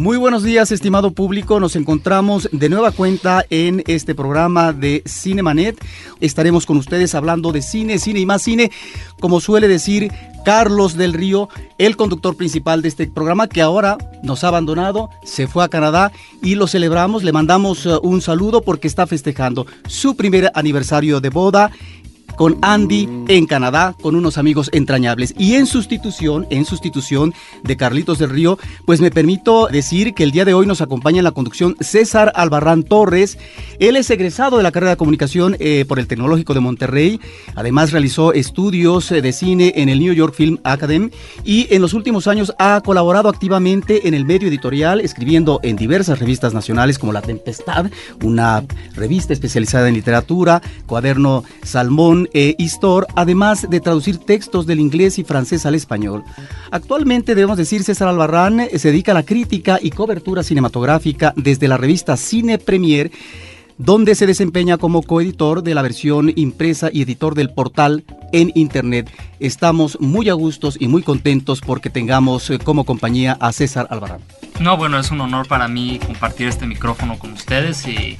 Muy buenos días, estimado público. Nos encontramos de nueva cuenta en este programa de Cinemanet. Estaremos con ustedes hablando de cine, cine y más cine, como suele decir Carlos del Río, el conductor principal de este programa que ahora nos ha abandonado, se fue a Canadá y lo celebramos. Le mandamos uh, un saludo porque está festejando su primer aniversario de boda con Andy en Canadá, con unos amigos entrañables. Y en sustitución, en sustitución de Carlitos del Río, pues me permito decir que el día de hoy nos acompaña en la conducción César Albarrán Torres. Él es egresado de la carrera de comunicación eh, por el Tecnológico de Monterrey. Además realizó estudios eh, de cine en el New York Film Academy y en los últimos años ha colaborado activamente en el medio editorial, escribiendo en diversas revistas nacionales como La Tempestad, una revista especializada en literatura, Cuaderno Salmón, e Istor, además de traducir textos del inglés y francés al español. Actualmente, debemos decir, César Albarrán se dedica a la crítica y cobertura cinematográfica desde la revista Cine Premier, donde se desempeña como coeditor de la versión impresa y editor del portal en Internet. Estamos muy a gustos y muy contentos porque tengamos eh, como compañía a César Albarrán. No, bueno, es un honor para mí compartir este micrófono con ustedes y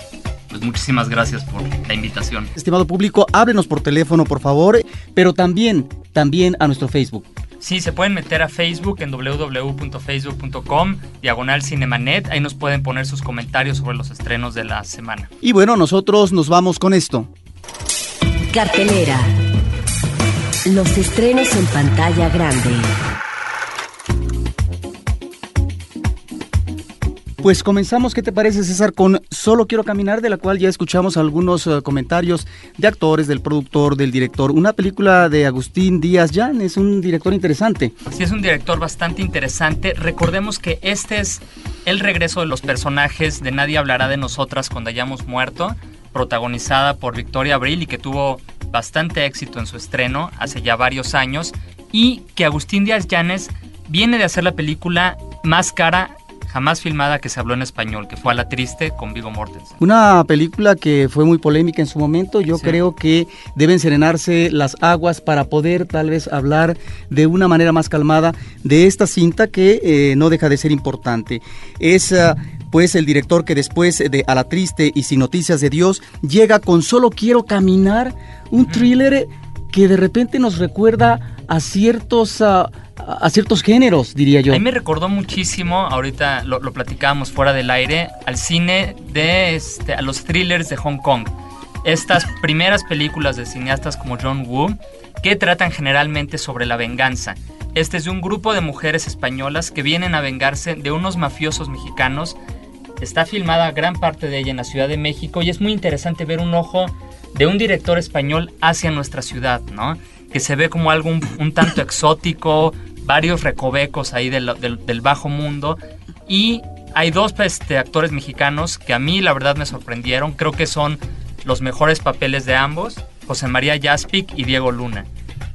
pues muchísimas gracias por la invitación. Estimado público, ábrenos por teléfono, por favor, pero también, también a nuestro Facebook. Sí, se pueden meter a Facebook en www.facebook.com, diagonal cinemanet, ahí nos pueden poner sus comentarios sobre los estrenos de la semana. Y bueno, nosotros nos vamos con esto. Cartelera. Los estrenos en pantalla grande. Pues comenzamos, ¿qué te parece César? Con Solo quiero caminar, de la cual ya escuchamos algunos uh, comentarios de actores, del productor, del director. Una película de Agustín Díaz Jan, es un director interesante. Sí, es un director bastante interesante. Recordemos que este es el regreso de los personajes de Nadie hablará de nosotras cuando hayamos muerto, protagonizada por Victoria Abril y que tuvo bastante éxito en su estreno hace ya varios años. Y que Agustín Díaz Llanes viene de hacer la película más cara jamás filmada que se habló en español, que fue A la Triste con Vigo Mortensen. Una película que fue muy polémica en su momento. Yo creo que deben serenarse las aguas para poder tal vez hablar de una manera más calmada de esta cinta que eh, no deja de ser importante. Es. Ah, pues el director que después de A la Triste y Sin Noticias de Dios llega con Solo Quiero Caminar, un thriller que de repente nos recuerda a ciertos ah, a ciertos géneros, diría yo. A mí me recordó muchísimo, ahorita lo, platicábamos fuera del aire, al cine de este, a los thrillers de Hong Kong. Estas primeras películas de cineastas como John Woo que tratan generalmente sobre la venganza. Este es de un grupo de mujeres españolas que vienen a vengarse de unos mafiosos mexicanos. Está filmada gran parte de ella en la Ciudad de México y es muy interesante ver un ojo de un director español hacia nuestra ciudad, ¿no? Que se ve como algo un tanto exótico, varios recovecos ahí del, bajo mundo. Y hay dos este, actores mexicanos que a mí la verdad me sorprendieron. Creo que son los mejores papeles de ambos, José María Jaspic y Diego Luna.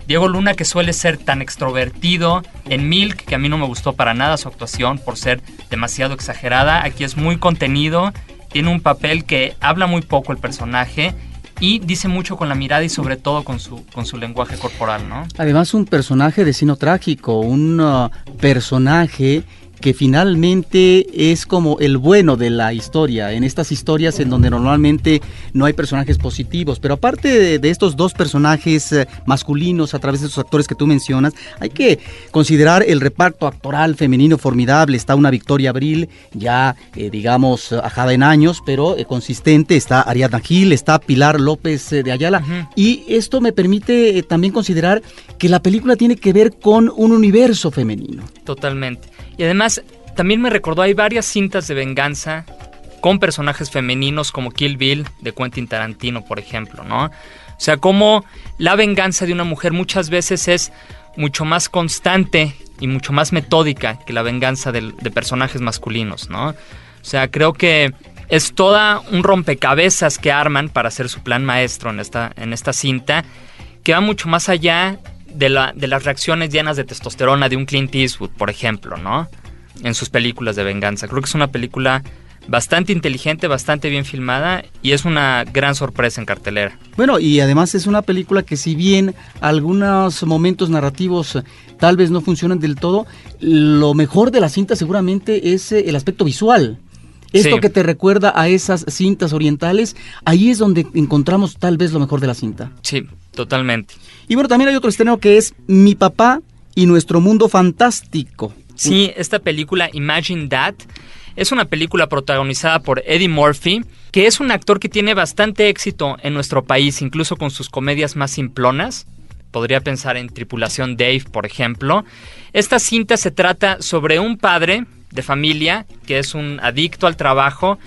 Diego Luna que suele ser tan extrovertido en Milk, que a mí no me gustó para nada su actuación por ser demasiado exagerada. Aquí es muy contenido, tiene un papel que habla muy poco el personaje y dice mucho con la mirada y sobre todo con su, con su lenguaje corporal, ¿no? Además un personaje de sino trágico, un uh, personaje que finalmente es como el bueno de la historia, en estas historias en donde normalmente no hay personajes positivos, pero aparte de, estos dos personajes eh, masculinos a través de esos actores que tú mencionas, hay que considerar el reparto actoral femenino formidable, está una Victoria Abril, ya eh, digamos ajada en años, pero eh, consistente, está Ariadna Gil, está Pilar López de Ayala, y esto me permite también considerar que la película tiene que ver con un universo femenino. Totalmente. Y además, también me recordó, hay varias cintas de venganza con personajes femeninos como Kill Bill de Quentin Tarantino, por ejemplo, ¿no? O sea, como la venganza de una mujer muchas veces es mucho más constante y mucho más metódica que la venganza de, personajes masculinos, ¿no? O sea, creo que es toda un rompecabezas que arman para hacer su plan maestro en esta, en esta cinta, que va mucho más allá de, la, de las reacciones llenas de testosterona de un Clint Eastwood, por ejemplo, ¿no? En sus películas de venganza. Creo que es una película bastante inteligente, bastante bien filmada y es una gran sorpresa en cartelera. Bueno, y además es una película que si bien algunos momentos narrativos tal vez no funcionan del todo, lo mejor de la cinta seguramente es eh, el aspecto visual. Esto que te recuerda a esas cintas orientales, ahí es donde encontramos tal vez lo mejor de la cinta. Sí, totalmente. Y bueno, también hay otro estreno que es Mi papá y nuestro mundo fantástico. Sí, esta película Imagine That es una película protagonizada por Eddie Murphy, que es un actor que tiene bastante éxito en nuestro país, incluso con sus comedias más simplonas. Podría pensar en Tripulación Dave, por ejemplo. Esta cinta se trata sobre un padre de familia que es un adicto al trabajo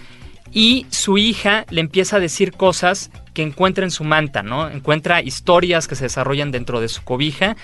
y su hija le empieza a decir cosas que encuentra en su manta, ¿no? Encuentra historias que se desarrollan dentro de su cobija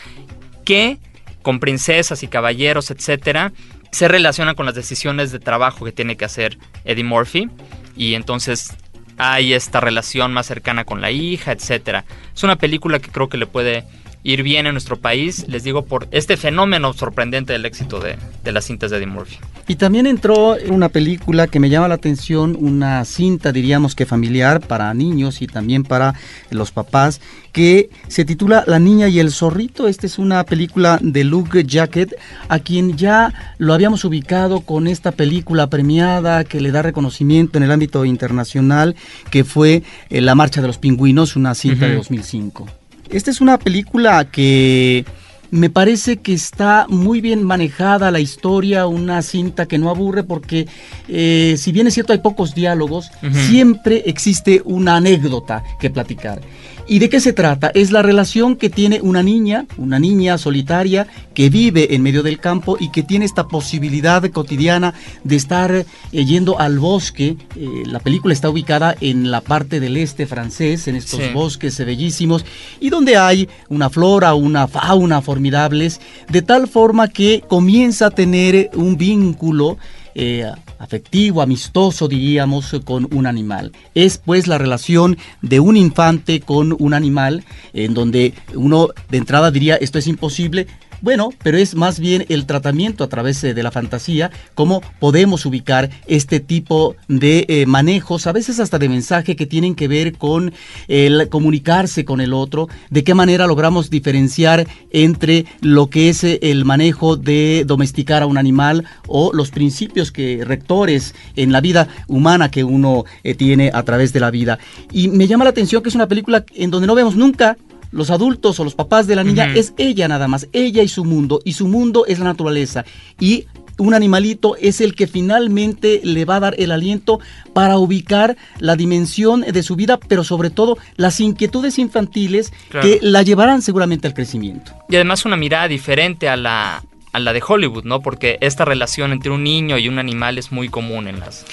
que con princesas y caballeros, etcétera, se relaciona con las decisiones de trabajo que tiene que hacer Eddie Murphy y entonces hay esta relación más cercana con la hija, etcétera. Es una película que creo que le puede ir bien en nuestro país, les digo, por este fenómeno sorprendente del éxito de, de las cintas de Eddie Murphy. Y también entró una película que me llama la atención, una cinta diríamos que familiar para niños y también para los papás, que se titula La niña y el zorrito. Esta es una película de Luke Jacket, a quien ya lo habíamos ubicado con esta película premiada que le da reconocimiento en el ámbito internacional, que fue eh, La Marcha de los Pingüinos, una cinta de 2005. Esta es una película que me parece que está muy bien manejada la historia, una cinta que no aburre porque eh, si bien es cierto hay pocos diálogos, siempre existe una anécdota que platicar. ¿Y de qué se trata? Es la relación que tiene una niña, una niña solitaria que vive en medio del campo y que tiene esta posibilidad cotidiana de estar eh, yendo al bosque. Eh, la película está ubicada en la parte del este francés, en estos bosques bellísimos, y donde hay una flora, una fauna formidables, de tal forma que comienza a tener un vínculo eh, afectivo, amistoso, diríamos, con un animal. Es pues la relación de un infante con un animal, en donde uno de entrada diría esto es imposible, bueno, pero es más bien el tratamiento a través eh, de la fantasía, cómo podemos ubicar este tipo de eh, manejos, a veces hasta de mensaje que tienen que ver con el comunicarse con el otro, de qué manera logramos diferenciar entre lo que es eh, el manejo de domesticar a un animal o los principios que rectores en la vida humana que uno tiene a través de la vida. Y me llama la atención que es una película en donde no vemos nunca los adultos o los papás de la niña, es ella nada más, ella y su mundo, y su mundo es la naturaleza. Y un animalito es el que finalmente le va a dar el aliento para ubicar la dimensión de su vida, pero sobre todo las inquietudes infantiles que la llevarán seguramente al crecimiento. Y además una mirada diferente a la, a la de Hollywood, ¿no? Porque esta relación entre un niño y un animal es muy común en las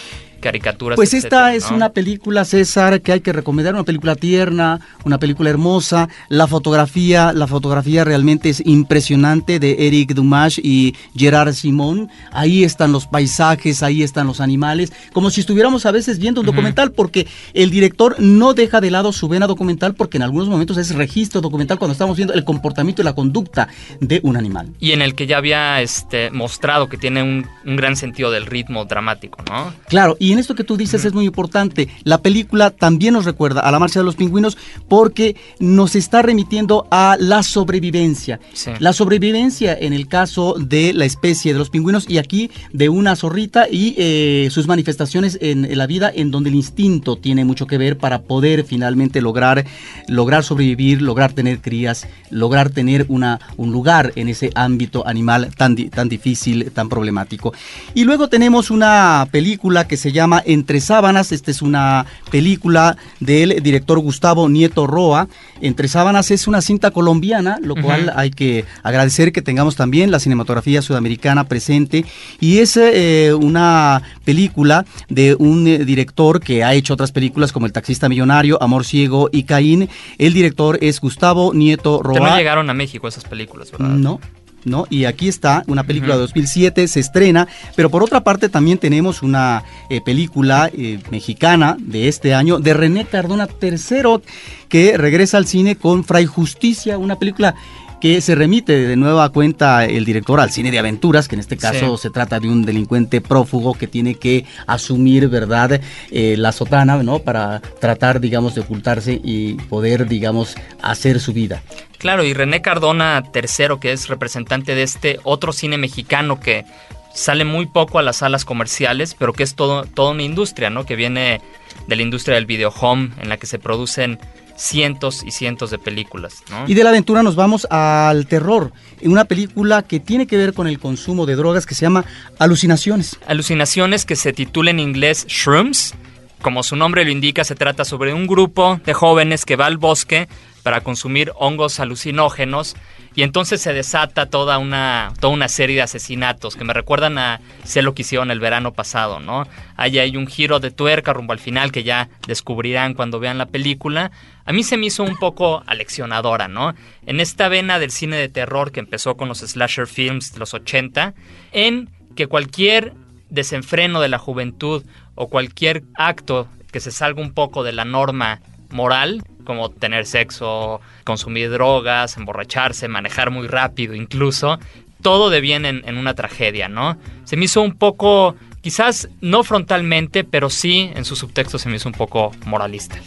caricaturas. Pues esta es una película, César, que hay que recomendar, una película tierna, una película hermosa, la fotografía, la fotografía realmente es impresionante de Eric Dumas y Gerard Simon, ahí están los paisajes, ahí están los animales, como si estuviéramos a veces viendo un documental, porque el director no deja de lado su vena documental, porque en algunos momentos es registro documental cuando estamos viendo el comportamiento y la conducta de un animal. Y en el que ya había este, mostrado que tiene un, un gran sentido del ritmo dramático, ¿no? Claro, y en esto que tú dices es muy importante. La película también nos recuerda a la marcha de los pingüinos porque nos está remitiendo a la sobrevivencia. La sobrevivencia en el caso de la especie de los pingüinos y aquí de una zorrita y eh, sus manifestaciones en, la vida en donde el instinto tiene mucho que ver para poder finalmente lograr, lograr sobrevivir, lograr tener crías, lograr tener una, un lugar en ese ámbito animal tan, tan difícil, tan problemático. Y luego tenemos una película que se llama llama Entre Sábanas. Esta es una película del director Gustavo Nieto Roa. Entre Sábanas es una cinta colombiana, lo cual hay que agradecer que tengamos también la cinematografía sudamericana presente. Y es eh, una película de un eh, director que ha hecho otras películas como El taxista millonario, Amor ciego y Caín. El director es Gustavo Nieto Roa. También llegaron a México esas películas, ¿verdad? No. ¿No? Y aquí está, una película de 2007, se estrena, pero por otra parte también tenemos una eh, película eh, mexicana de este año de René Cardona III, que regresa al cine con Fray Justicia, una película que se remite de nueva cuenta el director al cine de aventuras, que en este caso se trata de un delincuente prófugo que tiene que asumir, ¿verdad?, eh, la sotana, ¿no?, para tratar, digamos, de ocultarse y poder, digamos, hacer su vida. Claro, y René Cardona III, que es representante de este otro cine mexicano que sale muy poco a las salas comerciales, pero que es todo, toda una industria, ¿no? Que viene de la industria del video home, en la que se producen cientos y cientos de películas. Y de la aventura nos vamos al terror, en una película que tiene que ver con el consumo de drogas que se llama Alucinaciones. Alucinaciones que se titula en inglés Shrooms. Como su nombre lo indica, se trata sobre un grupo de jóvenes que va al bosque para consumir hongos alucinógenos y entonces se desata toda una, toda una serie de asesinatos que me recuerdan a Sé lo que hicieron el verano pasado, ¿no? Ahí hay un giro de tuerca rumbo al final que ya descubrirán cuando vean la película. A mí se me hizo un poco aleccionadora, ¿no? En esta vena del cine de terror que empezó con los slasher films de los 80, en que cualquier desenfreno de la juventud o cualquier acto que se salga un poco de la norma moral como tener sexo, consumir drogas, emborracharse, manejar muy rápido incluso, todo deviene en, en una tragedia, ¿no? Se me hizo un poco quizás no frontalmente, pero sí en su subtexto se me hizo un poco moralista.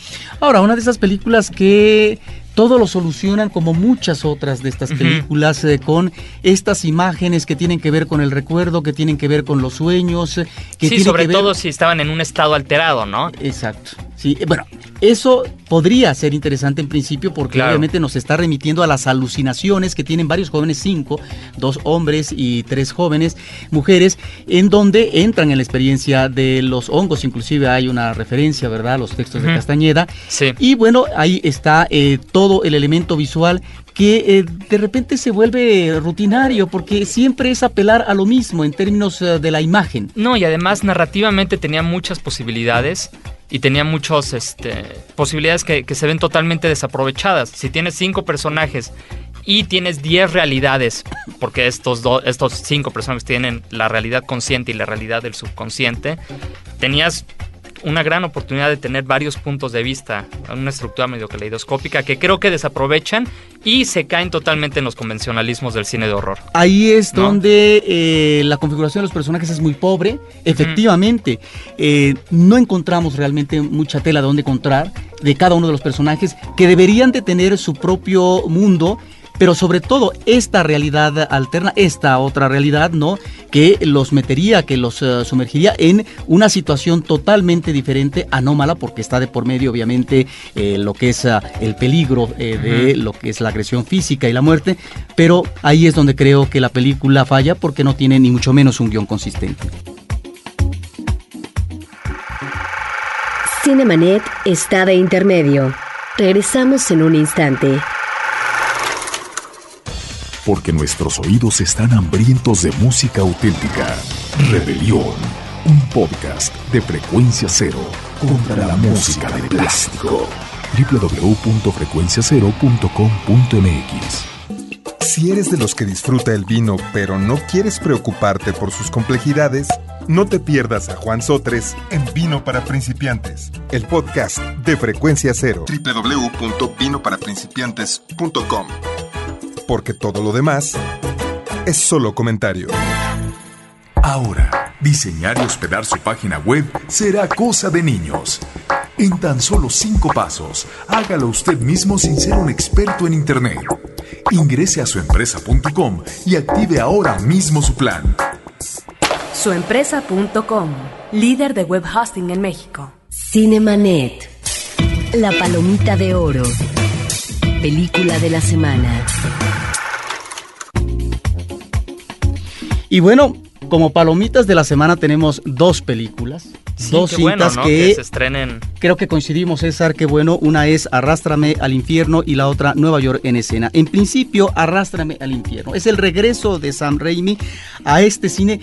Ahora, una de esas películas que todo lo solucionan como muchas otras de estas películas eh, con estas imágenes que tienen que ver con el recuerdo, que tienen que ver con los sueños, eh, que sí, sobre todo si estaban en un estado alterado, ¿no? Exacto. Sí, eh, bueno, eso podría ser interesante en principio porque obviamente nos está remitiendo a las alucinaciones que tienen varios jóvenes, cinco, dos hombres y tres jóvenes, mujeres, en donde entran en la experiencia de los hongos, inclusive hay una referencia, ¿verdad?, a los textos de Castañeda. Sí. Y bueno, ahí está todo todo el elemento visual que eh, de repente se vuelve rutinario porque siempre es apelar a lo mismo en términos eh, de la imagen. No, y además narrativamente tenía muchas posibilidades y tenía muchas este, posibilidades que, se ven totalmente desaprovechadas. Si tienes cinco personajes y tienes diez realidades, porque estos, estos cinco personajes tienen la realidad consciente y la realidad del subconsciente, tenías una gran oportunidad de tener varios puntos de vista, una estructura medio caleidoscópica que creo que desaprovechan y se caen totalmente en los convencionalismos del cine de horror. Ahí es donde eh, la configuración de los personajes es muy pobre. Efectivamente, eh, no encontramos realmente mucha tela de dónde encontrar de cada uno de los personajes que deberían de tener su propio mundo pero sobre todo esta realidad alterna, esta otra realidad, ¿no? Que los metería, que los eh, sumergiría en una situación totalmente diferente, anómala, porque está de por medio, obviamente, eh, lo que es ah, el peligro eh, de lo que es la agresión física y la muerte, pero ahí es donde creo que la película falla porque no tiene ni mucho menos un guion consistente. Cinemanet está de intermedio. Regresamos en un instante porque nuestros oídos están hambrientos de música auténtica. Rebelión, un podcast de frecuencia cero contra la música de plástico. www.frecuenciacero.com.mx Si eres de los que disfruta el vino pero no quieres preocuparte por sus complejidades, no te pierdas a Juan Sotres en Vino para Principiantes, el podcast de Frecuencia Cero. www.vinoparaprincipiantes.com porque todo lo demás es solo comentario. Ahora, diseñar y hospedar su página web será cosa de niños. En tan solo cinco pasos, hágalo usted mismo sin ser un experto en Internet. Ingrese a suempresa.com y active ahora mismo su plan. Suempresa.com, líder de web hosting en México. Cinemanet, la palomita de oro. Película de la semana. Y bueno, como palomitas de la semana tenemos dos películas. dos cintas que, se estrenen. Creo que coincidimos, César, que bueno, una es Arrástrame al infierno y la otra Nueva York en escena. En principio, Arrástrame al infierno. Es el regreso de Sam Raimi a este cine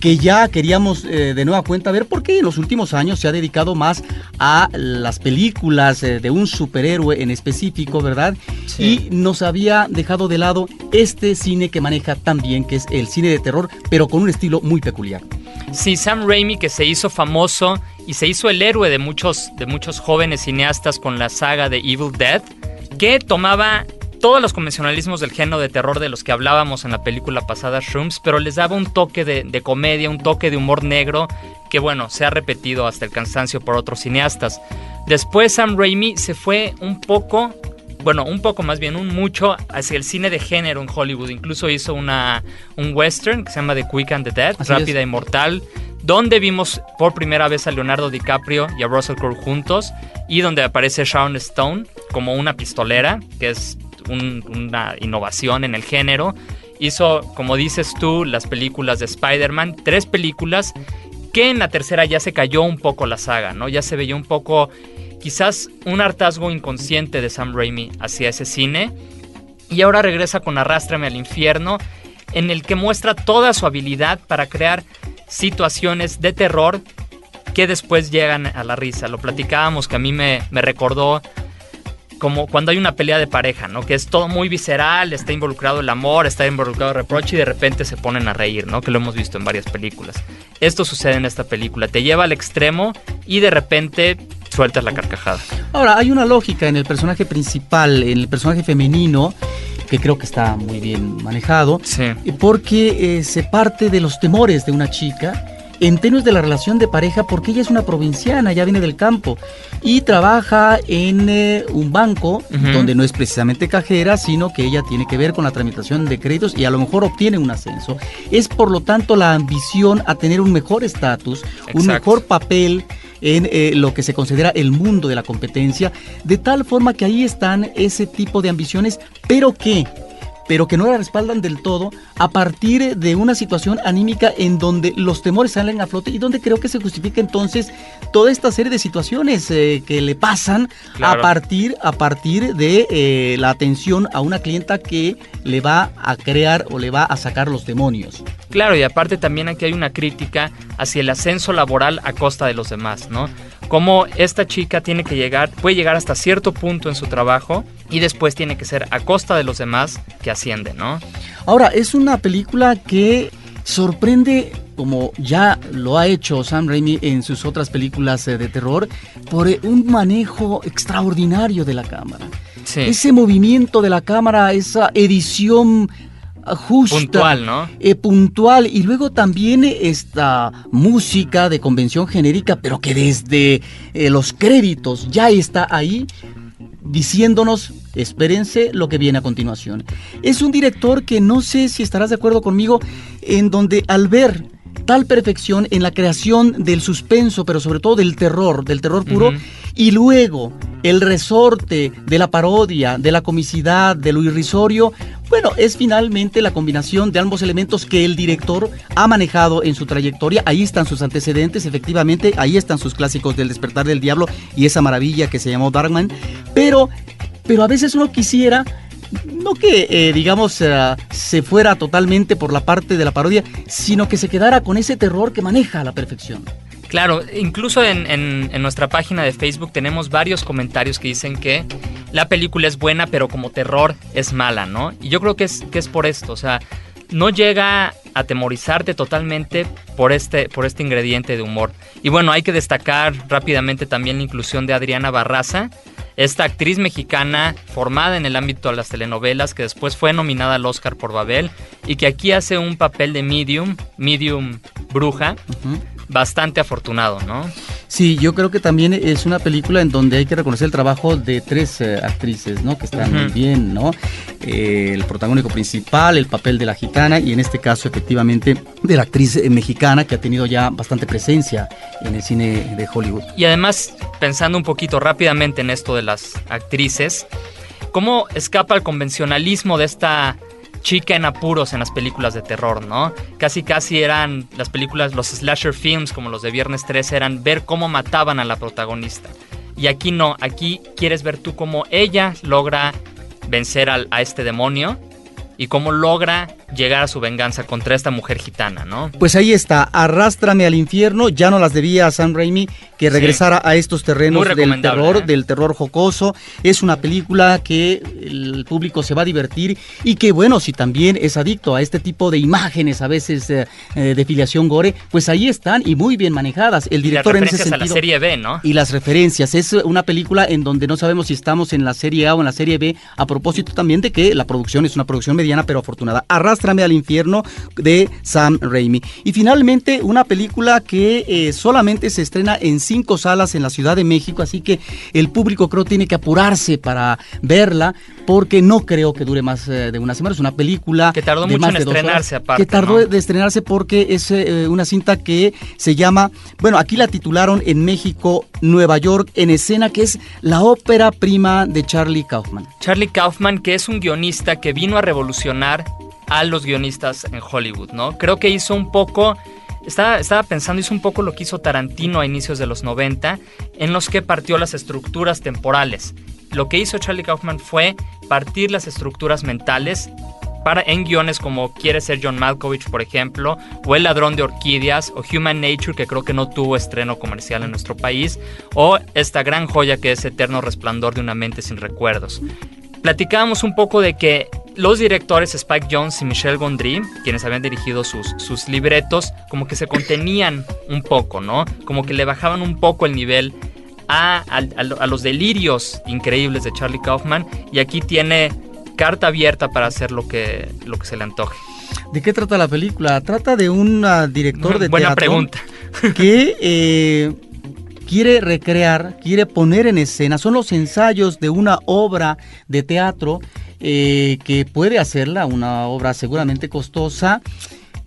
que ya queríamos eh, de nueva cuenta ver porque en los últimos años se ha dedicado más a las películas eh, de un superhéroe en específico, ¿verdad? Y nos había dejado de lado este cine que maneja tan bien, que es el cine de terror, pero con un estilo muy peculiar. Sí, Sam Raimi que se hizo famoso y se hizo el héroe de muchos, de muchos jóvenes cineastas con la saga de Evil Dead, que tomaba todos los convencionalismos del género de terror de los que hablábamos en la película pasada Shrooms, pero les daba un toque de, de, comedia, un toque de humor negro que bueno, se ha repetido hasta el cansancio por otros cineastas. Después Sam Raimi se fue un poco, bueno, un poco más bien, un mucho hacia el cine de género en Hollywood. Incluso hizo una, un western que se llama The Quick and the Dead, Así Rápida es. y Mortal, donde vimos por primera vez a Leonardo DiCaprio y a Russell Crowe juntos y donde aparece Sharon Stone como una pistolera, que es un- una innovación en el género. Hizo, como dices tú, las películas de Spider-Man, tres películas que en la tercera ya se cayó un poco la saga, ¿no? Ya se veía un poco, quizás un hartazgo inconsciente de Sam Raimi hacia ese cine. Y ahora regresa con Arrástrame al infierno, en el que muestra toda su habilidad para crear situaciones de terror que después llegan a la risa. Lo platicábamos que a mí me, me recordó como cuando hay una pelea de pareja, ¿no? Que es todo muy visceral, está involucrado el amor, está involucrado el reproche y de repente se ponen a reír, ¿no? Que lo hemos visto en varias películas. Esto sucede en esta película, te lleva al extremo y de repente sueltas la carcajada. Ahora, hay una lógica en el personaje principal, en el personaje femenino, que creo que está muy bien manejado, Sí. porque eh, se parte de los temores de una chica en términos de la relación de pareja, porque ella es una provinciana, ya viene del campo, y trabaja en eh, un banco donde no es precisamente cajera, sino que ella tiene que ver con la tramitación de créditos y a lo mejor obtiene un ascenso. Es por lo tanto la ambición a tener un mejor estatus, un mejor papel en eh, lo que se considera el mundo de la competencia, de tal forma que ahí están ese tipo de ambiciones, pero que pero que no la respaldan del todo a partir de una situación anímica en donde los temores salen a flote y donde creo que se justifica entonces toda esta serie de situaciones eh, que le pasan Claro. a partir a partir de eh, la atención a una clienta que le va a crear o le va a sacar los demonios. Claro, y aparte también aquí hay una crítica hacia el ascenso laboral a costa de los demás, ¿no? Cómo esta chica tiene que llegar, puede llegar hasta cierto punto en su trabajo y después tiene que ser a costa de los demás que asciende, ¿no? Ahora, es una película que sorprende, como ya lo ha hecho Sam Raimi en sus otras películas eh, de terror, por eh, un manejo extraordinario de la cámara. Sí. Ese movimiento de la cámara, esa edición ah, justa. Puntual, ¿no? eh, puntual y luego también esta música de convención genérica, pero que desde eh, los créditos ya está ahí diciéndonos, espérense lo que viene a continuación. Es un director que no sé si estarás de acuerdo conmigo, en donde al ver tal perfección en la creación del suspenso, pero sobre todo del terror, del terror puro, y luego el resorte de la parodia, de la comicidad, de lo irrisorio, bueno, es finalmente la combinación de ambos elementos que el director ha manejado en su trayectoria. Ahí están sus antecedentes, efectivamente, ahí están sus clásicos del despertar del diablo y esa maravilla que se llamó Darkman. Pero, pero a veces uno quisiera no que, eh, digamos, eh, se fuera totalmente por la parte de la parodia, sino que se quedara con ese terror que maneja a la perfección. Claro, incluso en, nuestra página de Facebook tenemos varios comentarios que dicen que la película es buena, pero como terror es mala, ¿no? Y yo creo que es, que es por esto, o sea, no llega a atemorizarte totalmente por este, por este ingrediente de humor. Y bueno, hay que destacar rápidamente también la inclusión de Adriana Barraza, esta actriz mexicana formada en el ámbito de las telenovelas, que después fue nominada al Oscar por Babel y que aquí hace un papel de medium, medium bruja, bastante afortunado, ¿no? Sí, yo creo que también es una película en donde hay que reconocer el trabajo de tres eh, actrices, ¿no? Que están muy bien, ¿no? Eh, el protagónico principal, el papel de la gitana y en este caso efectivamente de la actriz eh, mexicana que ha tenido ya bastante presencia en el cine de Hollywood. Y además, pensando un poquito rápidamente en esto de las actrices, ¿cómo escapa el convencionalismo de esta chica en apuros en las películas de terror, ¿no? Casi casi eran las películas, los slasher films como los de Viernes 3 eran ver cómo mataban a la protagonista. Y aquí no, aquí quieres ver tú cómo ella logra vencer al- a este demonio y cómo logra llegar a su venganza contra esta mujer gitana, ¿no? Pues ahí está, Arrástrame al infierno, ya no las debía a Sam Raimi que regresara a estos terrenos del terror, ¿eh? del terror jocoso. Es una película que el público se va a divertir y que bueno, si también es adicto a este tipo de imágenes a veces eh, eh, de filiación gore, pues ahí están y muy bien manejadas. El director y en ese sentido a la serie B, ¿no? y las referencias. Es una película en donde no sabemos si estamos en la serie A o en la serie B, a propósito también de que la producción es una producción mediana pero afortunada. Arrástrame al infierno de Sam Raimi. Y finalmente una película que eh, solamente se estrena en cinco salas en la Ciudad de México, así que el público creo tiene que apurarse para verla porque no creo que dure más eh, de una semana. Es una película Que tardó de mucho más en de dos horas, estrenarse, aparte, Que tardó ¿no? de estrenarse porque es eh, una cinta que se llama, bueno, aquí la titularon en México, Nueva York, en escena, que es la ópera prima de Charlie Kaufman. Charlie Kaufman, que es un guionista que vino a revolucionar a los guionistas en Hollywood, ¿no? Creo que hizo un poco, estaba, estaba pensando, hizo un poco lo que hizo Tarantino a inicios de los 90, en los que partió las estructuras temporales. Lo que hizo Charlie Kaufman fue partir las estructuras mentales para, en guiones como Quiere ser John Malkovich, por ejemplo, o El ladrón de orquídeas, o Human Nature, que creo que no tuvo estreno comercial en nuestro país, o esta gran joya que es Eterno Resplandor de una mente sin recuerdos. Platicábamos un poco de que los directores Spike Jones y Michel Gondry, quienes habían dirigido sus, sus libretos, como que se contenían un poco, ¿no? Como que le bajaban un poco el nivel a, a- a los delirios increíbles de Charlie Kaufman y aquí tiene carta abierta para hacer lo que, lo que se le antoje. ¿De qué trata la película? Trata de un ah, director de Buena teatro pregunta. que eh, quiere recrear, quiere poner en escena, son los ensayos de una obra de teatro eh, que puede hacerla, una obra seguramente costosa,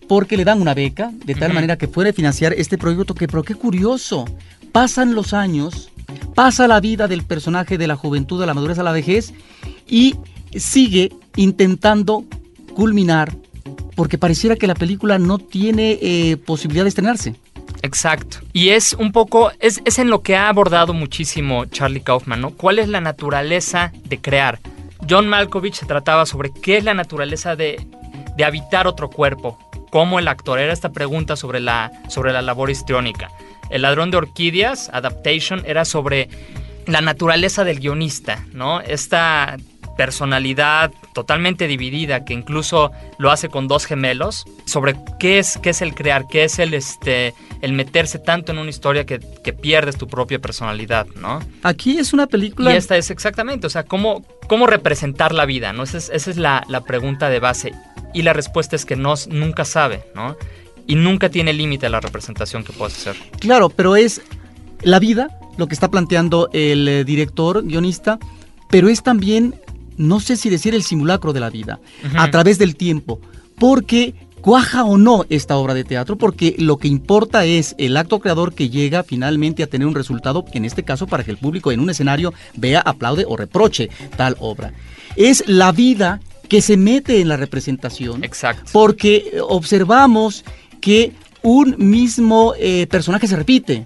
porque le dan una beca, de tal manera que puede financiar este proyecto que, pero qué curioso, pasan los años, pasa la vida del personaje de la juventud a la madurez a la vejez y sigue intentando culminar porque pareciera que la película no tiene eh, posibilidad de estrenarse. Exacto. Y es un poco, es, es en lo que ha abordado muchísimo Charlie Kaufman, ¿no? ¿Cuál es la naturaleza de crear? John Malkovich se trataba sobre qué es la naturaleza de, de habitar otro cuerpo, cómo el actor. Era esta pregunta sobre la, sobre la labor histriónica. El ladrón de orquídeas, Adaptation, era sobre la naturaleza del guionista, ¿no? Esta personalidad totalmente dividida que incluso lo hace con dos gemelos sobre qué es qué es el crear qué es el este el meterse tanto en una historia que, que pierdes tu propia personalidad no Aquí es una película... y esta es exactamente o sea cómo cómo representar la vida no esa es, esa es la, la pregunta de base. Y la respuesta es que no nunca sabe no y nunca tiene límite la representación que puedes hacer. Claro, pero es la vida, lo que está planteando el eh, director, guionista, pero es también, no sé si decir el simulacro de la vida, a través del tiempo, porque cuaja o no esta obra de teatro, porque lo que importa es el acto creador que llega finalmente a tener un resultado, en este caso para que el público en un escenario vea, aplaude o reproche tal obra. Es la vida que se mete en la representación exacto porque observamos que un mismo eh, personaje se repite.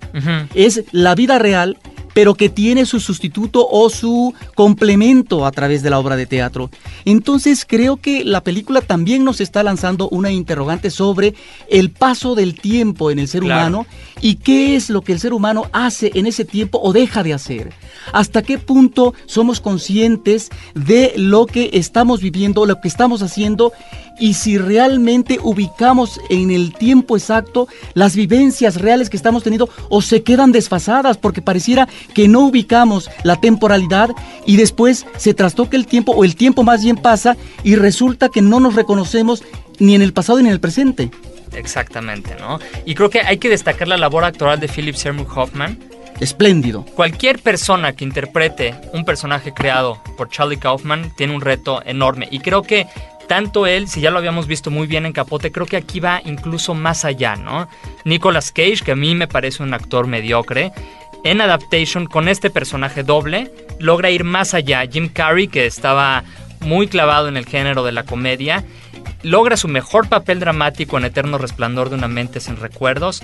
Es la vida real, pero que tiene su sustituto o su complemento a través de la obra de teatro. Entonces creo que la película también nos está lanzando una interrogante sobre el paso del tiempo en el ser Claro. humano y qué es lo que el ser humano hace en ese tiempo o deja de hacer. Hasta qué punto somos conscientes de lo que estamos viviendo, lo que estamos haciendo y si realmente ubicamos en el tiempo exacto las vivencias reales que estamos teniendo o se quedan desfasadas porque pareciera que no ubicamos la temporalidad y después se trastoca el tiempo o el tiempo más bien pasa y resulta que no nos reconocemos ni en el pasado ni en el presente. exactamente no y creo que hay que destacar la labor actoral de Philip Seymour Hoffman Espléndido. Cualquier persona que interprete un personaje creado por Charlie Kaufman tiene un reto enorme. Y creo que tanto él, si ya lo habíamos visto muy bien en Capote, creo que aquí va incluso más allá, ¿no? Nicolas Cage, que a mí me parece un actor mediocre, en Adaptation con este personaje doble, logra ir más allá. Jim Carrey, que estaba muy clavado en el género de la comedia, logra su mejor papel dramático en Eterno Resplandor de una mente sin recuerdos,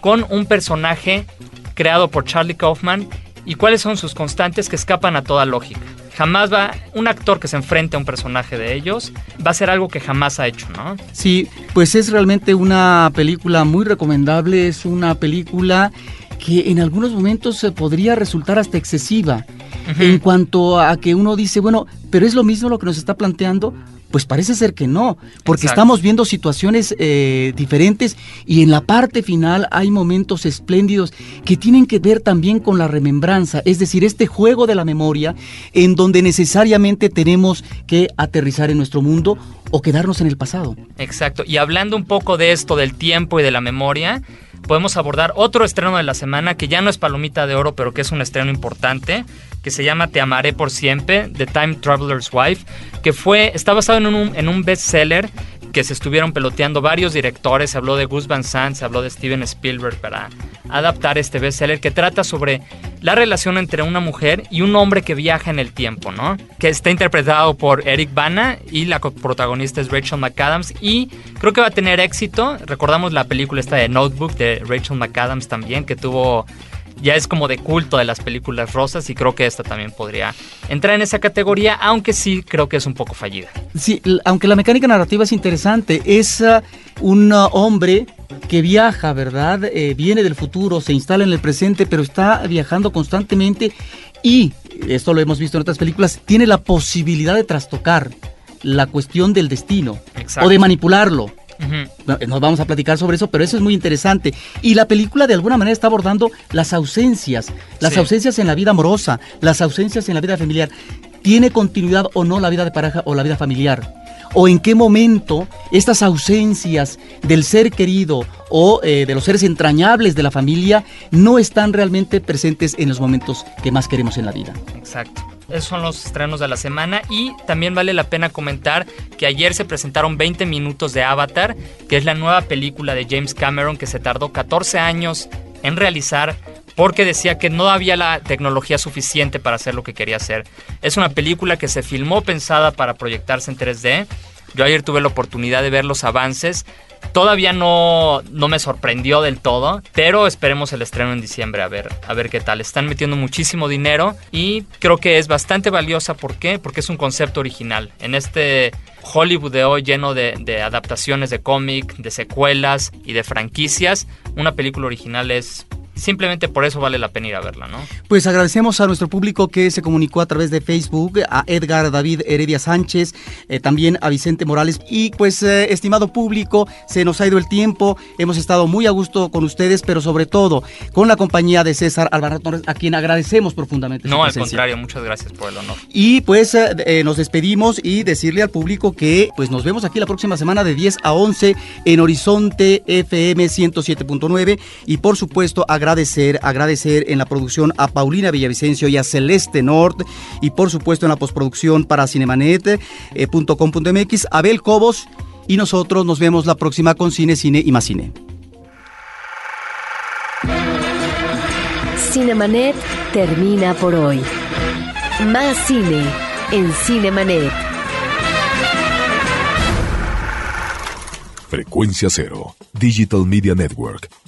con un personaje creado por Charlie Kaufman y cuáles son sus constantes que escapan a toda lógica. jamás va, un actor que se enfrente a un personaje de ellos, va a ser algo que jamás ha hecho, ¿no? Sí, pues es realmente una película muy recomendable, es una película que en algunos momentos se podría resultar hasta excesiva. En cuanto a que uno dice, bueno, pero es lo mismo lo que nos está planteando, pues parece ser que no, porque estamos viendo situaciones eh, diferentes y en la parte final hay momentos espléndidos que tienen que ver también con la remembranza, es decir, este juego de la memoria en donde necesariamente tenemos que aterrizar en nuestro mundo o quedarnos en el pasado. Exacto, y hablando un poco de esto, del tiempo y de la memoria, podemos abordar otro estreno de la semana que ya no es Palomita de Oro, pero que es un estreno importante, que se llama Te amaré por siempre, The Time Traveler's Wife, que fue, está basado en un, en un bestseller que se estuvieron peloteando varios directores, se habló de Gus Van Sant, se habló de Steven Spielberg para adaptar este bestseller que trata sobre la relación entre una mujer y un hombre que viaja en el tiempo, ¿no? Que está interpretado por Eric Bana y la protagonista es Rachel McAdams y creo que va a tener éxito. Recordamos la película esta de Notebook de Rachel McAdams también que tuvo ya es como de culto de las películas rosas y creo que esta también podría entrar en esa categoría, aunque sí creo que es un poco fallida. Sí, aunque la mecánica narrativa es interesante, es uh, un uh, hombre que viaja, ¿verdad? Eh, viene del futuro, se instala en el presente, pero está viajando constantemente y, esto lo hemos visto en otras películas, tiene la posibilidad de trastocar la cuestión del destino o de manipularlo. Nos vamos a platicar sobre eso, pero eso es muy interesante. Y la película de alguna manera está abordando las ausencias, las ausencias en la vida amorosa, las ausencias en la vida familiar. ¿Tiene continuidad o no la vida de pareja o la vida familiar? ¿O en qué momento estas ausencias del ser querido o eh, de los seres entrañables de la familia no están realmente presentes en los momentos que más queremos en la vida? Exacto. Esos son los estrenos de la semana y también vale la pena comentar que ayer se presentaron 20 minutos de Avatar, que es la nueva película de James Cameron que se tardó 14 años en realizar porque decía que no había la tecnología suficiente para hacer lo que quería hacer. Es una película que se filmó pensada para proyectarse en 3D. Yo ayer tuve la oportunidad de ver los avances Todavía no, no me sorprendió del todo, pero esperemos el estreno en diciembre a ver, a ver qué tal. Están metiendo muchísimo dinero y creo que es bastante valiosa. ¿Por qué? Porque es un concepto original. En este Hollywood de hoy lleno de, de adaptaciones de cómic, de secuelas y de franquicias, una película original es simplemente por eso vale la pena ir a verla, ¿no? Pues agradecemos a nuestro público que se comunicó a través de Facebook, a Edgar David Heredia Sánchez, eh, también a Vicente Morales y pues eh, estimado público, se nos ha ido el tiempo, hemos estado muy a gusto con ustedes, pero sobre todo con la compañía de César Alvarado Torres, a quien agradecemos profundamente. No, al contrario, muchas gracias por el honor. Y pues eh, nos despedimos y decirle al público que pues nos vemos aquí la próxima semana de 10 a 11 en Horizonte FM 107.9 y por supuesto agradecemos agradecer, agradecer en la producción a Paulina Villavicencio y a Celeste Nord y por supuesto en la postproducción para cinemanet.com.mx, Abel Cobos y nosotros nos vemos la próxima con Cine, Cine y más Cine. Cinemanet termina por hoy. Más cine en Cinemanet. Frecuencia Cero, Digital Media Network,